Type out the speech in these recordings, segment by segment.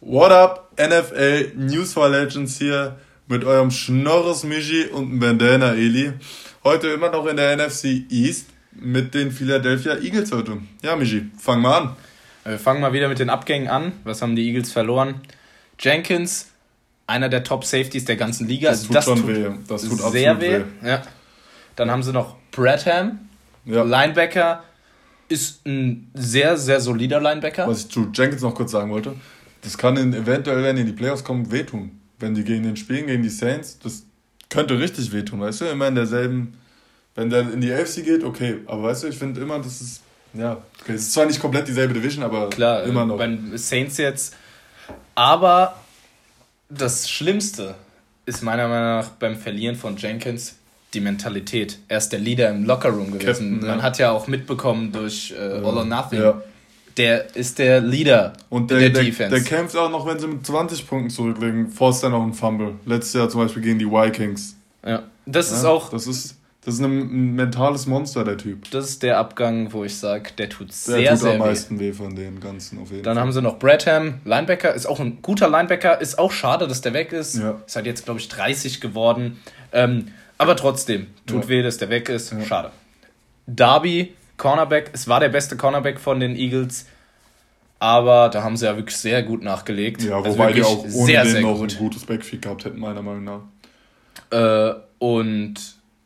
What up, NFL News for Legends hier mit eurem Schnorres Michi und Bandana Eli. Heute immer noch in der NFC East mit den Philadelphia Eagles heute. Ja, Michi, fang mal an. Wir fangen mal wieder mit den Abgängen an. Was haben die Eagles verloren? Jenkins, einer der Top Safeties der ganzen Liga. Das also tut das schon tut weh. Das tut sehr weh. weh. Ja. Dann haben sie noch Bradham, ja. Linebacker, ist ein sehr, sehr solider Linebacker. Was ich zu Jenkins noch kurz sagen wollte, das kann in, eventuell, wenn die in die Playoffs kommen, wehtun. Wenn die gegen den spielen, gegen die Saints, das könnte richtig wehtun, weißt du? Immer in derselben, wenn der in die AFC geht, okay. Aber weißt du, ich finde immer, das ist, ja, okay, es ist zwar nicht komplett dieselbe Division, aber Klar, immer noch. Beim Saints jetzt. Aber das Schlimmste ist meiner Meinung nach beim Verlieren von Jenkins die Mentalität. Er ist der Leader im Lockerroom gewesen. Captain, Man hat ja auch mitbekommen durch äh, All or Nothing. Ja. Der ist der Leader und der, der, der Defense. Der kämpft auch noch, wenn sie mit 20 Punkten zurücklegen. Forst dann noch einen Fumble. Letztes Jahr zum Beispiel gegen die Vikings. Ja, das ja, ist auch. Das ist, das ist ein mentales Monster, der Typ. Das ist der Abgang, wo ich sage, der tut sehr, der tut sehr am meisten weh von den ganzen auf jeden Dann Fall. haben sie noch Bradham, Linebacker, ist auch ein guter Linebacker, ist auch schade, dass der weg ist. Ja. Ist halt jetzt, glaube ich, 30 geworden. Ähm, aber trotzdem, tut ja. weh, dass der weg ist. Schade. Darby, Cornerback, es war der beste Cornerback von den Eagles. Aber da haben sie ja wirklich sehr gut nachgelegt. Ja, also wobei die auch ohne sehr, den sehr noch gut. ein gutes Backfield gehabt hätten, meiner Meinung nach. Äh, und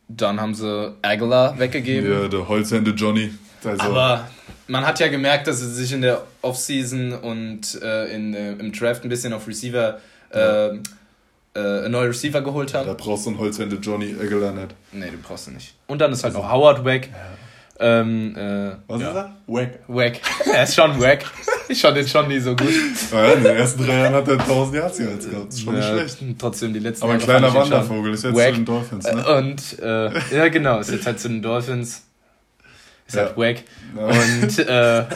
dann haben sie Aguilar weggegeben. Ja, der Holzhände Johnny. Also Aber man hat ja gemerkt, dass sie sich in der Offseason und äh, in, äh, im Draft ein bisschen auf Receiver ja. äh, äh, einen neuen Receiver geholt haben. Da brauchst du einen Holzhände Johnny Aguilar nicht. Nee, den brauchst du nicht. Und dann ist halt noch Howard weg. Ja. Ähm, äh, Was ja. ist er? Wack. Wack. er ist schon wack. Ich fand den schon nie so gut. Ja, in den ersten drei Jahren hat er 1000 Yards jetzt gehabt. Das ist schon ja, nicht schlecht. Trotzdem die letzten Aber ein kleiner Wandervogel ist jetzt wack. zu den Dolphins, ne? Und, äh, ja genau, ist jetzt halt zu den Dolphins. Ist ja. halt wack. Ja. Und, äh,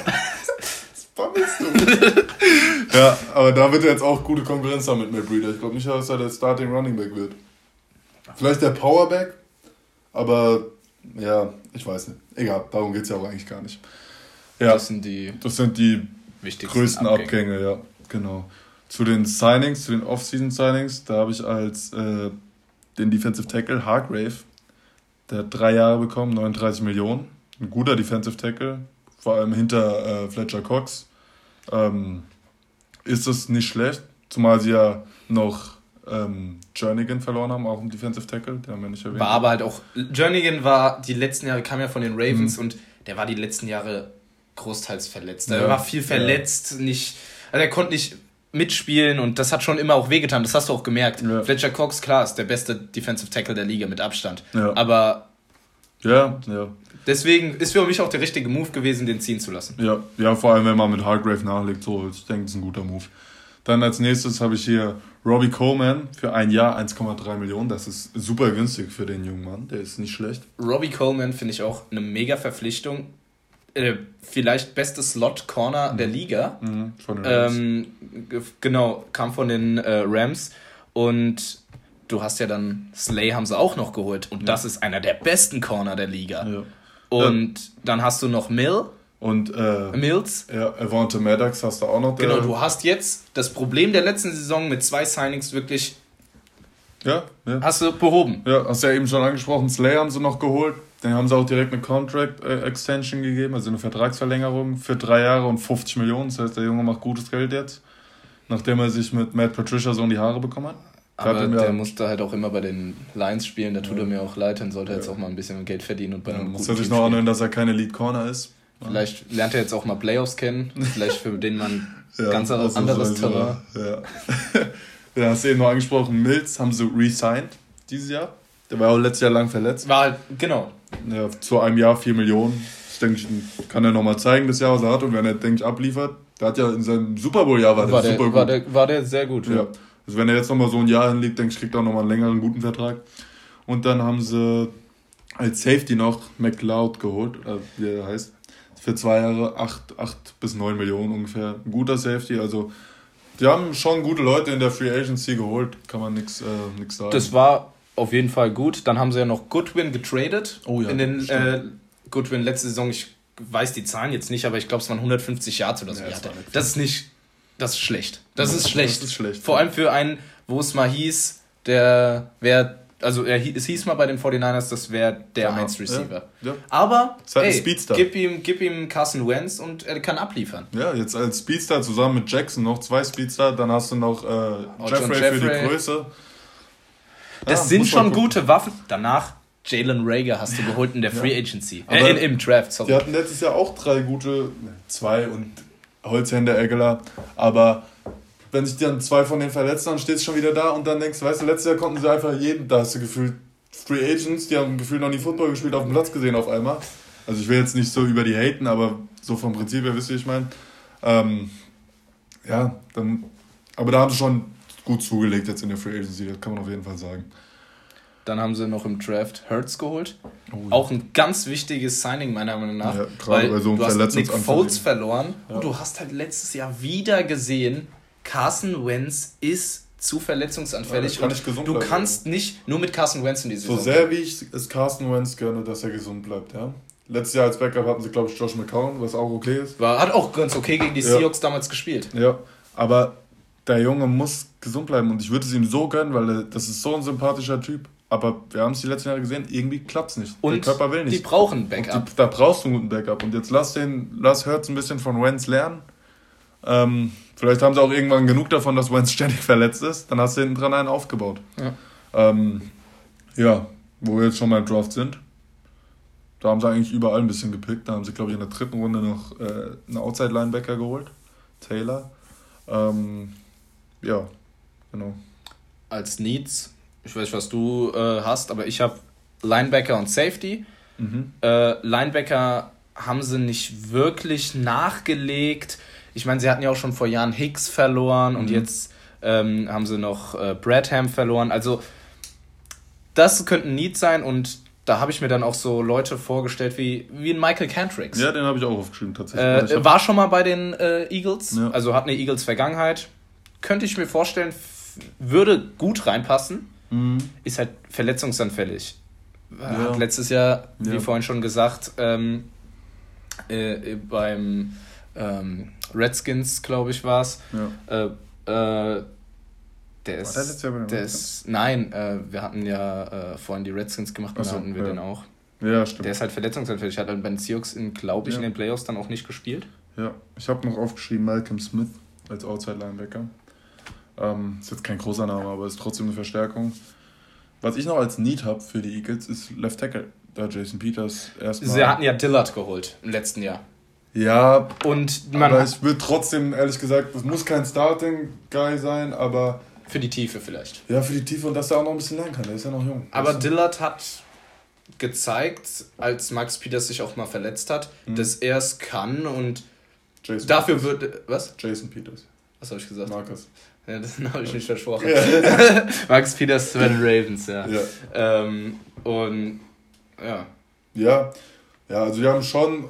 du. ja, aber da wird er jetzt auch gute Konkurrenz haben mit Matt Breeder. Ich glaube nicht, dass er der Starting Running Back wird. Vielleicht der Powerback, aber ja, ich weiß nicht. Egal, darum geht es ja auch eigentlich gar nicht. Ja, das sind die, das sind die größten Abgänge. Abgänge, ja, genau. Zu den Signings, zu den Off-Season-Signings, da habe ich als äh, den Defensive Tackle Hargrave, der hat drei Jahre bekommen, 39 Millionen. Ein guter Defensive Tackle, vor allem hinter äh, Fletcher Cox, ähm, ist es nicht schlecht. Zumal sie ja noch ähm, Jernigan verloren haben, auch im Defensive Tackle, den haben wir nicht erwähnt. War aber halt auch, Jernigan war die letzten Jahre, kam ja von den Ravens mhm. und der war die letzten Jahre großteils verletzt. Er ja. war viel verletzt, ja. nicht, also er konnte nicht mitspielen und das hat schon immer auch wehgetan, das hast du auch gemerkt. Ja. Fletcher Cox, klar, ist der beste Defensive Tackle der Liga mit Abstand. Aber ja, ja. Deswegen ist für mich auch der richtige Move gewesen, den ziehen zu lassen. Ja, ja vor allem wenn man mit Hargrave nachlegt, so, ich denke, das ist ein guter Move. Dann als nächstes habe ich hier Robbie Coleman für ein Jahr 1,3 Millionen. Das ist super günstig für den jungen Mann. Der ist nicht schlecht. Robbie Coleman finde ich auch eine mega Verpflichtung. Äh, vielleicht beste Slot-Corner mhm. der Liga. Mhm, von den Rams. Ähm, genau, kam von den äh, Rams. Und du hast ja dann Slay haben sie auch noch geholt. Und ja. das ist einer der besten Corner der Liga. Ja. Und ja. dann hast du noch Mill. Und äh, Mills. Ja, Avante Maddox hast du auch noch. Genau, du hast jetzt das Problem der letzten Saison mit zwei Signings wirklich. Ja, ja. Hast du behoben. Ja, hast du ja eben schon angesprochen. Slay haben sie noch geholt. Den haben sie auch direkt eine Contract äh, Extension gegeben, also eine Vertragsverlängerung für drei Jahre und 50 Millionen. Das heißt, der Junge macht gutes Geld jetzt, nachdem er sich mit Matt Patricia so in die Haare bekommen hat. Aber der musste halt auch immer bei den Lions spielen, da tut ja. er mir auch leid, dann sollte er jetzt auch mal ein bisschen Geld verdienen und bei ja, einem Muss er sich noch anhören, dass er keine Lead Corner ist. Vielleicht lernt er jetzt auch mal Playoffs kennen, vielleicht für den man ja, ganz anderes, anderes Terrain. Ja. ja, hast du eben noch angesprochen, Mills haben sie resigned dieses Jahr. Der war auch letztes Jahr lang verletzt. War halt, genau. Ja, zu einem Jahr 4 Millionen. Das denke ich, kann er nochmal zeigen, das Jahr, was er hat. Und wenn er, denke ich, abliefert, der hat ja in seinem Super Bowl-Jahr war, war der, super gut. War der, war der sehr gut, ja. ja. Also wenn er jetzt nochmal so ein Jahr hinlegt, denke ich, kriegt er nochmal einen längeren, guten Vertrag. Und dann haben sie als Safety noch McLeod geholt, äh, wie er heißt. Für zwei Jahre 8, 8 bis 9 Millionen ungefähr. Ein guter Safety, also die haben schon gute Leute in der Free Agency geholt, kann man nichts äh, sagen. Das war auf jeden Fall gut. Dann haben sie ja noch Goodwin getradet. Oh ja. In den äh, Goodwin letzte Saison, ich weiß die Zahlen jetzt nicht, aber ich glaube, es waren 150 Yards oder so. Ja, das, ist nicht das ist schlecht. Das ist schlecht. Das ist schlecht. Vor allem für einen, wo es mal hieß, der wäre also er, es hieß mal bei den 49ers, das wäre der genau. 1 Receiver. Ja, ja. Aber halt ey, gib, ihm, gib ihm Carson Wentz und er kann abliefern. Ja, jetzt als Speedster zusammen mit Jackson noch zwei Speedster, dann hast du noch äh, Jeffrey, Jeffrey, für die Größe. Das ja, sind schon gute Waffen. Danach Jalen Rager hast du geholt in der Free Agency. Äh, in, Im Draft, sorry. Die hatten letztes Jahr auch drei gute, zwei und Holzhänder Eggler, aber wenn sich dann zwei von denen verletzen, dann stehst du schon wieder da und dann denkst du, weißt du, letztes Jahr konnten sie einfach jeden, da hast du gefühlt Free Agents, die haben gefühlt noch nie Football gespielt, auf dem Platz gesehen auf einmal. Also ich will jetzt nicht so über die haten, aber so vom Prinzip her wisst ihr, ich meine. Ähm, ja, dann, aber da haben sie schon gut zugelegt jetzt in der Free Agency, das kann man auf jeden Fall sagen. Dann haben sie noch im Draft Hertz geholt. Oh, ja. Auch ein ganz wichtiges Signing meiner Meinung nach. Ja, weil bei so einem du hast Nick Foles verloren ja. und du hast halt letztes Jahr wieder gesehen, Carson Wentz ist zu verletzungsanfällig. Ja, kann und du bleiben. kannst nicht nur mit Carson Wentz in die Saison. So sehr wie ich es Carson Wentz gönne, dass er gesund bleibt, ja. Letztes Jahr als Backup hatten sie, glaube ich, Josh McCown, was auch okay ist. War, hat auch ganz okay gegen die ja. Seahawks damals gespielt. Ja, aber der Junge muss gesund bleiben und ich würde es ihm so gönnen, weil er, das ist so ein sympathischer Typ. Aber wir haben es die letzten Jahre gesehen, irgendwie klappt es nicht. Und der Körper will nicht. Die brauchen Backup. Die, da brauchst du einen guten Backup. Und jetzt lass den, lass Hurts ein bisschen von Wentz lernen. Ähm, vielleicht haben sie auch irgendwann genug davon, dass Wentz ständig verletzt ist. Dann hast du hinten dran einen aufgebaut. Ja, ähm, ja wo wir jetzt schon mal im Draft sind. Da haben sie eigentlich überall ein bisschen gepickt. Da haben sie, glaube ich, in der dritten Runde noch äh, einen Outside-Linebacker geholt. Taylor. Ähm, ja, genau. Als Needs, ich weiß nicht, was du äh, hast, aber ich habe Linebacker und Safety. Mhm. Äh, Linebacker haben sie nicht wirklich nachgelegt. Ich meine, sie hatten ja auch schon vor Jahren Hicks verloren mhm. und jetzt ähm, haben sie noch äh, Bradham verloren. Also das könnten Need sein und da habe ich mir dann auch so Leute vorgestellt wie, wie ein Michael Cantrix. Ja, den habe ich auch aufgeschrieben tatsächlich. Äh, war schon mal bei den äh, Eagles, ja. also hat eine Eagles-Vergangenheit. Könnte ich mir vorstellen, würde gut reinpassen. Mhm. Ist halt verletzungsanfällig. Ja. Hat letztes Jahr, wie ja. vorhin schon gesagt, ähm, äh, beim ähm, Redskins, glaube ich, war es. Ja. Äh, äh, der ist, der, der ist nein, äh, wir hatten ja äh, vorhin die Redskins gemacht, und so, hatten wir ja. den auch. Ja, stimmt. Der ist halt verletzungsanfällig, hat halt bei den Seahawks, glaube ich, ja. in den Playoffs dann auch nicht gespielt. Ja, ich habe noch aufgeschrieben Malcolm Smith als Outside-Linebacker. Ähm, ist jetzt kein großer Name, aber ist trotzdem eine Verstärkung. Was ich noch als Need habe für die Eagles ist Left Tackle. Da Jason Peters erstmal. Sie hatten ja Dillard geholt im letzten Jahr. Ja, und man aber ich würde trotzdem, ehrlich gesagt, es muss kein Starting-Guy sein, aber. Für die Tiefe vielleicht. Ja, für die Tiefe und dass er auch noch ein bisschen lernen kann. Der ist ja noch jung. Aber Dillard hat gezeigt, als Max Peters sich auch mal verletzt hat, mhm. dass er es kann und Jason dafür Peters. wird. Was? Jason Peters. Was habe ich gesagt? Markus. Ja, das habe ich nicht versprochen. Ja. Max Peters zu den Ravens, ja. ja. Ähm, und ja. Ja, ja, also wir haben schon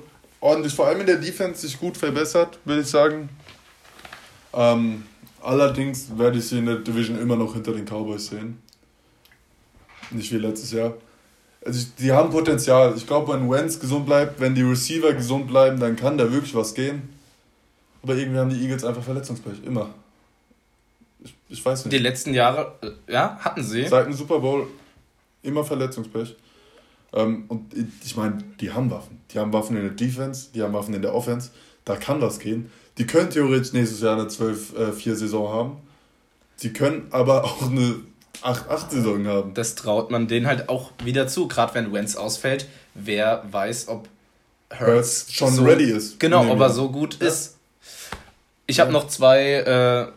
ordentlich, vor allem in der Defense, sich gut verbessert, würde ich sagen. Ähm, allerdings werde ich sie in der Division immer noch hinter den Cowboys sehen. Nicht wie letztes Jahr. Also die haben Potenzial. Ich glaube, wenn Wentz gesund bleibt, wenn die Receiver gesund bleiben, dann kann da wirklich was gehen. Aber irgendwie haben die Eagles einfach Verletzungspech. Immer. Ich, ich weiß nicht. Die letzten Jahre, äh, ja, hatten sie. Seit dem Super Bowl immer Verletzungspech. Ähm, und ich meine, die haben Waffen. Die haben Waffen in der Defense, die haben Waffen in der Offense. Da kann was gehen. Die können theoretisch nächstes Jahr eine 12-4-Saison äh, haben. Sie können aber auch eine 8-8-Saison haben. Das traut man denen halt auch wieder zu. Gerade wenn Wentz ausfällt, wer weiß, ob Hurts schon so, ready ist. Genau, ob er so gut ja. ist. Ich ja. habe noch zwei äh,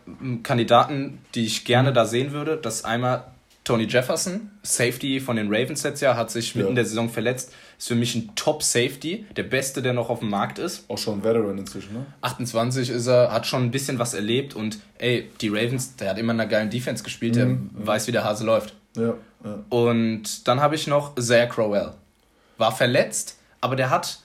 Kandidaten, die ich gerne da sehen würde. Das ist einmal Tony Jefferson, Safety von den Ravens letztes Jahr, hat sich mitten in der Saison verletzt. Ist für mich ein Top-Safety, der beste, der noch auf dem Markt ist. Auch schon ein Veteran inzwischen, ne? 28 ist er, hat schon ein bisschen was erlebt und ey, die Ravens, der hat immer in einer geilen Defense gespielt, der mhm. weiß, wie der Hase läuft. Ja, ja. Und dann habe ich noch Zach Crowell. War verletzt, aber der hat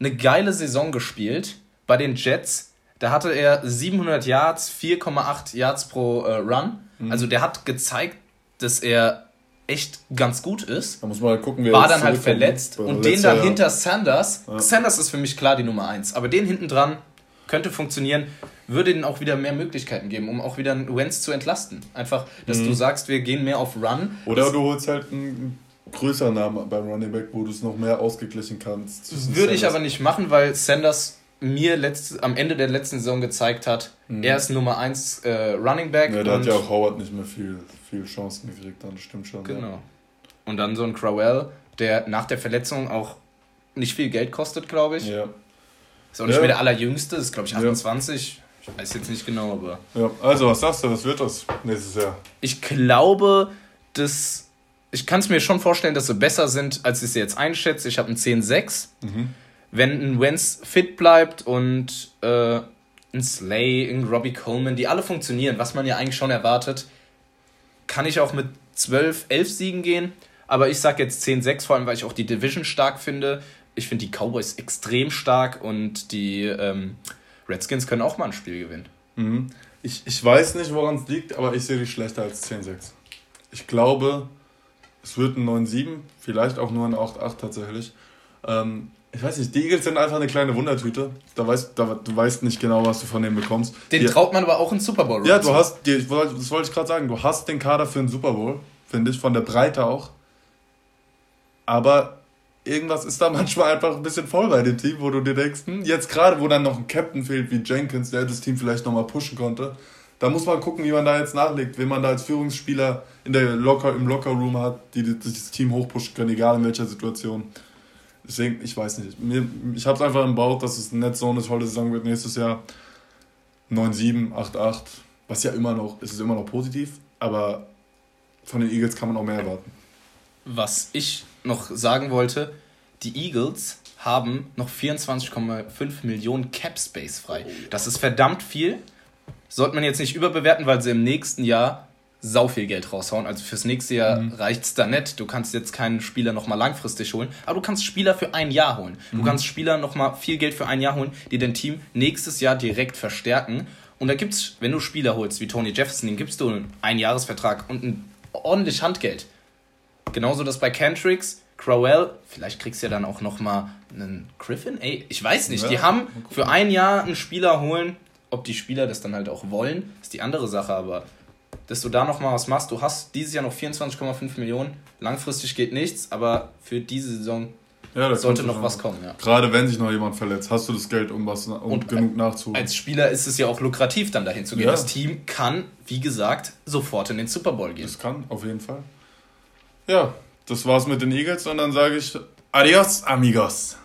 eine geile Saison gespielt bei den Jets. Da hatte er 700 Yards, 4,8 Yards pro äh, Run. Mhm. Also der hat gezeigt, dass er echt ganz gut ist. Da muss man halt gucken, wer War dann halt verletzt und den dann hinter Sanders. Ja. Sanders ist für mich klar die Nummer 1, aber den hinten dran könnte funktionieren, würde ihnen auch wieder mehr Möglichkeiten geben, um auch wieder einen Wentz zu entlasten. Einfach, dass mhm. du sagst, wir gehen mehr auf Run. Oder du holst halt einen größeren Namen beim Running Back, wo du es noch mehr ausgeglichen kannst. Würde Sanders. ich aber nicht machen, weil Sanders mir letzt, am Ende der letzten Saison gezeigt hat, mhm. er ist Nummer 1 äh, Running Back. Ja, da hat ja auch Howard nicht mehr viel, viel Chancen gekriegt, dann stimmt schon. Genau. Ja. Und dann so ein Crowell, der nach der Verletzung auch nicht viel Geld kostet, glaube ich. Ja. Ist auch nicht ja. mehr der allerjüngste, ist glaube ich 28. Ja. Ich weiß jetzt nicht genau, aber. Ja, also was sagst du, was wird das nächstes Jahr? Ich glaube, dass. Ich kann es mir schon vorstellen, dass sie besser sind, als ich sie jetzt einschätze. Ich habe einen 10-6. Mhm wenn ein Wentz fit bleibt und äh, ein Slay, ein Robbie Coleman, die alle funktionieren, was man ja eigentlich schon erwartet, kann ich auch mit 12, 11 Siegen gehen. Aber ich sage jetzt 10, 6, vor allem, weil ich auch die Division stark finde. Ich finde die Cowboys extrem stark und die ähm, Redskins können auch mal ein Spiel gewinnen. Mhm. Ich, ich weiß nicht, woran es liegt, aber ich sehe die schlechter als 10-6. Ich glaube, es wird ein 9-7, vielleicht auch nur ein 8-8 tatsächlich. Ähm, ich weiß nicht, die Eagles sind einfach eine kleine Wundertüte. Da weißt, da, du weißt nicht genau, was du von denen bekommst. Den die, traut man aber auch in Super Bowl. Ja, du hast, die, das wollte ich gerade sagen, du hast den Kader für einen Super Bowl, finde ich, von der Breite auch. Aber irgendwas ist da manchmal einfach ein bisschen voll bei dem Team, wo du dir denkst, hm, jetzt gerade, wo dann noch ein Captain fehlt wie Jenkins, der das Team vielleicht nochmal pushen konnte, da muss man gucken, wie man da jetzt nachlegt, wen man da als Führungsspieler in der Locker, im Lockerroom hat, die das Team hochpushen können, egal in welcher Situation. Deswegen, ich weiß nicht. Mir, ich habe es einfach im Bauch, dass es nicht so eine tolle Saison wird nächstes Jahr. 9-7, 8-8, was ja immer noch, es ist immer noch positiv, aber von den Eagles kann man auch mehr erwarten. Was ich noch sagen wollte, die Eagles haben noch 24,5 Millionen Cap Space frei. Das ist verdammt viel. Sollte man jetzt nicht überbewerten, weil sie im nächsten Jahr sau viel Geld raushauen. Also fürs nächste Jahr mhm. es da nicht. Du kannst jetzt keinen Spieler nochmal langfristig holen, aber du kannst Spieler für ein Jahr holen. Du mhm. kannst Spieler nochmal viel Geld für ein Jahr holen, die dein Team nächstes Jahr direkt verstärken. Und da gibt's, wenn du Spieler holst wie Tony Jefferson, den gibst du einen Einjahresvertrag und ein ordentlich Handgeld. Genauso das bei Cantrix, Crowell, vielleicht kriegst du ja dann auch nochmal einen Griffin. Ey, ich weiß nicht. Ja, die haben für ein Jahr einen Spieler holen. Ob die Spieler das dann halt auch wollen, ist die andere Sache, aber dass du da nochmal was machst. Du hast dieses Jahr noch 24,5 Millionen. Langfristig geht nichts, aber für diese Saison ja, sollte noch was kommen. Ja. Gerade wenn sich noch jemand verletzt, hast du das Geld, um was um und genug nachzuholen. Als Spieler ist es ja auch lukrativ, dann dahin zu gehen. Ja. Das Team kann, wie gesagt, sofort in den Super Bowl gehen. Das kann, auf jeden Fall. Ja, das war's mit den Eagles und dann sage ich Adios, amigos.